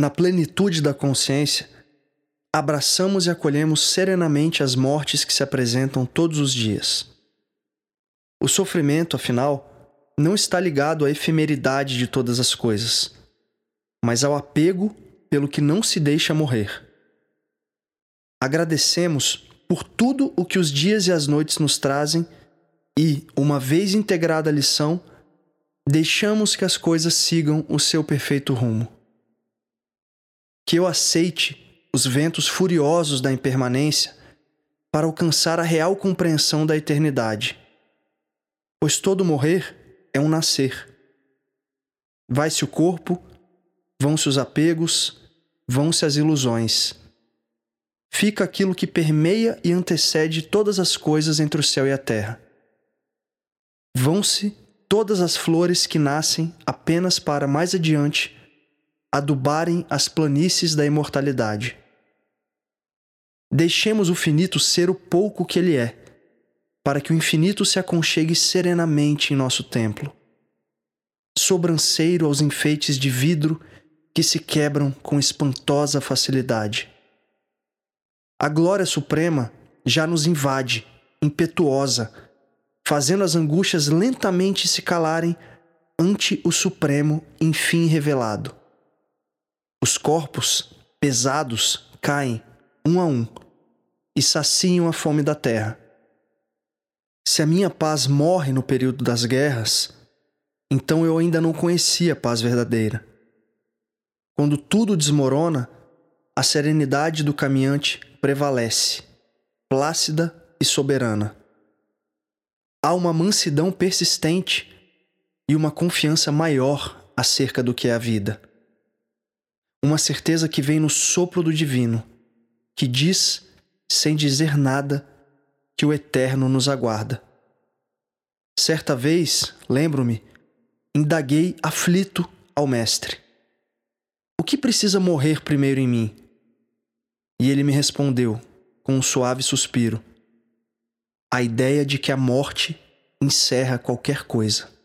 Na plenitude da consciência, abraçamos e acolhemos serenamente as mortes que se apresentam todos os dias. O sofrimento, afinal, não está ligado à efemeridade de todas as coisas, mas ao apego pelo que não se deixa morrer. Agradecemos por tudo o que os dias e as noites nos trazem e, uma vez integrada a lição, deixamos que as coisas sigam o seu perfeito rumo. Que eu aceite os ventos furiosos da impermanência para alcançar a real compreensão da eternidade. Pois todo morrer é um nascer. Vai-se o corpo, vão-se os apegos, vão-se as ilusões. Fica aquilo que permeia e antecede todas as coisas entre o céu e a terra. Vão-se todas as flores que nascem apenas para mais adiante adubarem as planícies da imortalidade. Deixemos o finito ser o pouco que ele é, para que o infinito se aconchegue serenamente em nosso templo. Sobranceiro aos enfeites de vidro que se quebram com espantosa facilidade. A glória suprema já nos invade, impetuosa, fazendo as angústias lentamente se calarem ante o Supremo enfim revelado. Os corpos, pesados, caem, um a um, e saciam a fome da terra. Se a minha paz morre no período das guerras, então eu ainda não conhecia a paz verdadeira. Quando tudo desmorona, a serenidade do caminhante prevalece, plácida e soberana. Há uma mansidão persistente e uma confiança maior acerca do que é a vida. Uma certeza que vem no sopro do divino, que diz, sem dizer nada, que o eterno nos aguarda. Certa vez, lembro-me, indaguei aflito ao Mestre: O que precisa morrer primeiro em mim? E ele me respondeu, com um suave suspiro: A ideia de que a morte encerra qualquer coisa.